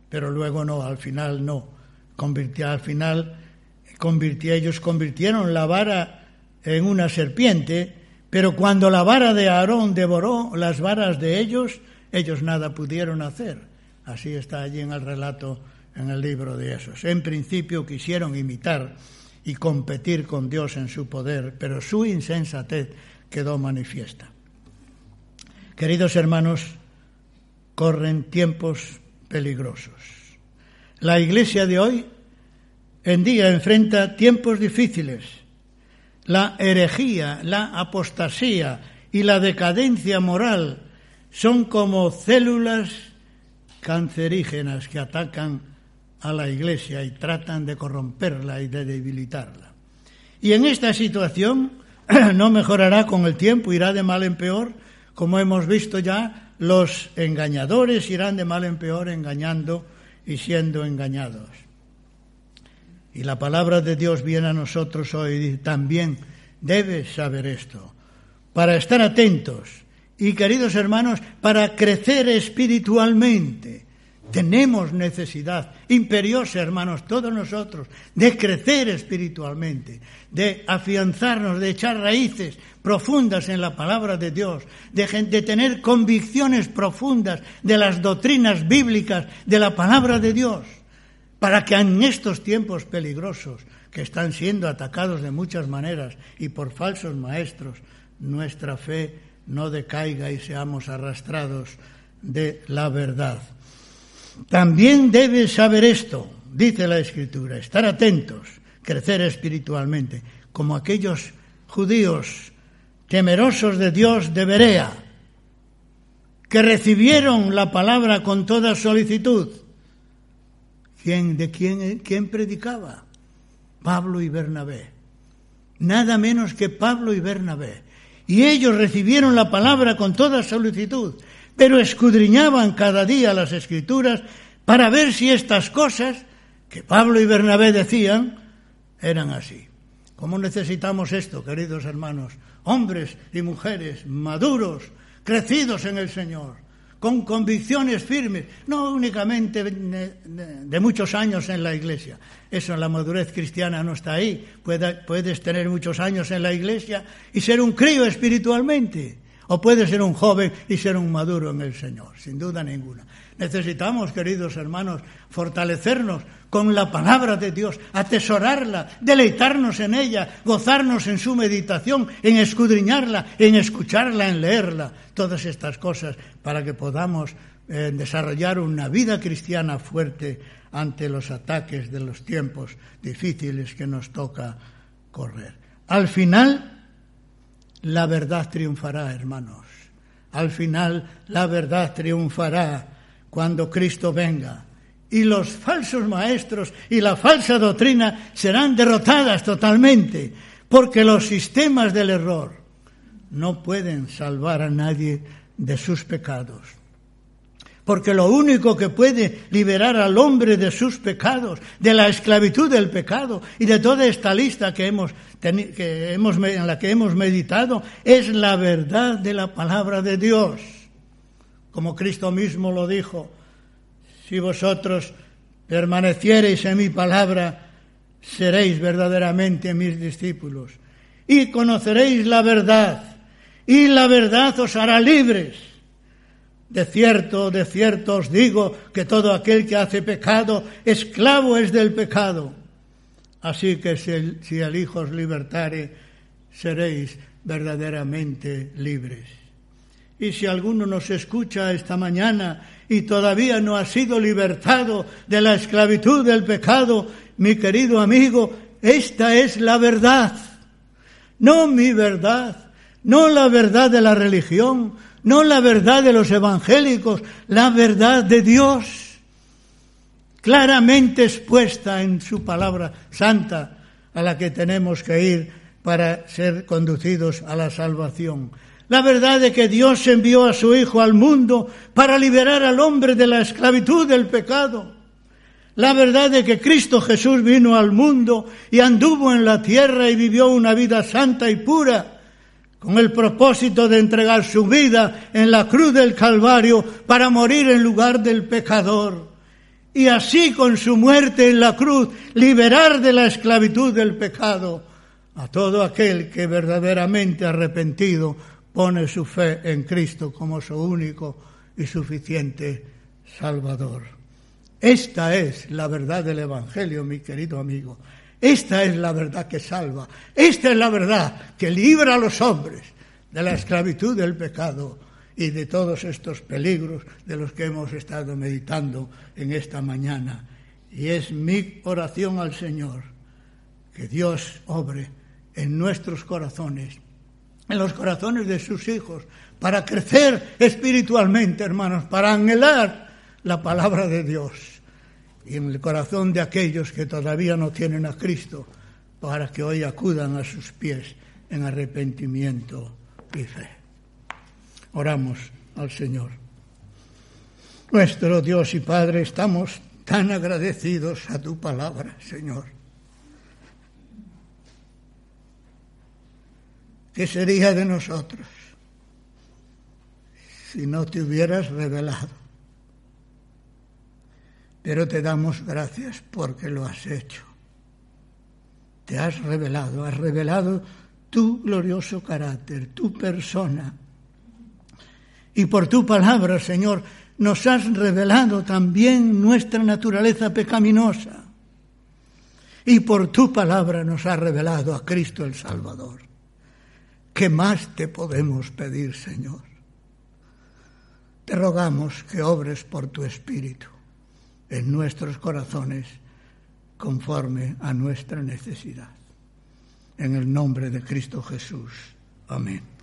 pero luego no, al final no. Al final convirtió, ellos convirtieron la vara en una serpiente, pero cuando la vara de Aarón devoró las varas de ellos, ellos nada pudieron hacer. Así está allí en el relato en el libro de esos. En principio quisieron imitar y competir con Dios en su poder, pero su insensatez quedó manifiesta. Queridos hermanos, corren tiempos peligrosos. La iglesia de hoy en día enfrenta tiempos difíciles. La herejía, la apostasía y la decadencia moral son como células cancerígenas que atacan a la Iglesia y tratan de corromperla y de debilitarla. Y en esta situación no mejorará con el tiempo, irá de mal en peor, como hemos visto ya, los engañadores irán de mal en peor engañando y siendo engañados. Y la palabra de Dios viene a nosotros hoy también debes saber esto, para estar atentos y queridos hermanos, para crecer espiritualmente, tenemos necesidad imperiosa, hermanos, todos nosotros, de crecer espiritualmente, de afianzarnos, de echar raíces profundas en la palabra de Dios, de, tener convicciones profundas de las doctrinas bíblicas de la palabra de Dios, para que en estos tiempos peligrosos, que están siendo atacados de muchas maneras y por falsos maestros, nuestra fe no decaiga y seamos arrastrados de la verdad. También debes saber esto, dice la Escritura, estar atentos, crecer espiritualmente, como aquellos judíos temerosos de Dios de Berea, que recibieron la palabra con toda solicitud. ¿Quién, ¿De quién, quién predicaba? Pablo y Bernabé. Nada menos que Pablo y Bernabé y ellos recibieron la palabra con toda solicitud, pero escudriñaban cada día las escrituras para ver si estas cosas que Pablo y Bernabé decían eran así. ¿Cómo necesitamos esto, queridos hermanos? Hombres y mujeres maduros, crecidos en el Señor, con convicciones firmes, no únicamente de muchos años en la iglesia. Eso en la madurez cristiana no está ahí. Puedes tener muchos años en la iglesia y ser un crío espiritualmente. O puedes ser un joven y ser un maduro en el Señor, sin duda ninguna. Necesitamos, queridos hermanos, fortalecernos con la palabra de Dios, atesorarla, deleitarnos en ella, gozarnos en su meditación, en escudriñarla, en escucharla, en leerla, todas estas cosas para que podamos eh, desarrollar una vida cristiana fuerte ante los ataques de los tiempos difíciles que nos toca correr. Al final, la verdad triunfará, hermanos. Al final, la verdad triunfará cuando Cristo venga y los falsos maestros y la falsa doctrina serán derrotadas totalmente, porque los sistemas del error no pueden salvar a nadie de sus pecados. Porque lo único que puede liberar al hombre de sus pecados, de la esclavitud del pecado y de toda esta lista que hemos, que hemos, en la que hemos meditado, es la verdad de la palabra de Dios. Como Cristo mismo lo dijo, si vosotros permaneciereis en mi palabra, seréis verdaderamente mis discípulos y conoceréis la verdad, y la verdad os hará libres. De cierto, de cierto os digo que todo aquel que hace pecado, esclavo es del pecado. Así que si el, si Hijo os libertare, seréis verdaderamente libres. Y si alguno nos escucha esta mañana y todavía no ha sido libertado de la esclavitud del pecado, mi querido amigo, esta es la verdad. No mi verdad, no la verdad de la religión, no la verdad de los evangélicos, la verdad de Dios, claramente expuesta en su palabra santa, a la que tenemos que ir para ser conducidos a la salvación. La verdad de que Dios envió a su Hijo al mundo para liberar al hombre de la esclavitud del pecado. La verdad de que Cristo Jesús vino al mundo y anduvo en la tierra y vivió una vida santa y pura con el propósito de entregar su vida en la cruz del Calvario para morir en lugar del pecador. Y así con su muerte en la cruz liberar de la esclavitud del pecado a todo aquel que verdaderamente arrepentido pone su fe en Cristo como su único y suficiente Salvador. Esta es la verdad del Evangelio, mi querido amigo. Esta es la verdad que salva. Esta es la verdad que libra a los hombres de la esclavitud del pecado y de todos estos peligros de los que hemos estado meditando en esta mañana. Y es mi oración al Señor que Dios obre en nuestros corazones, en los corazones de sus hijos, para crecer espiritualmente, hermanos, para anhelar la palabra de Dios y en el corazón de aquellos que todavía no tienen a Cristo, para que hoy acudan a sus pies en arrepentimiento y fe. Oramos al Señor. Nuestro Dios y Padre, estamos tan agradecidos a tu palabra, Señor. ¿Qué sería de nosotros si no te hubieras revelado? Pero te damos gracias porque lo has hecho. Te has revelado, has revelado tu glorioso carácter, tu persona. Y por tu palabra, Señor, nos has revelado también nuestra naturaleza pecaminosa. Y por tu palabra nos has revelado a Cristo el Salvador. ¿Qué más te podemos pedir, Señor? Te rogamos que obres por tu Espíritu en nuestros corazones conforme a nuestra necesidad. En el nombre de Cristo Jesús. Amén.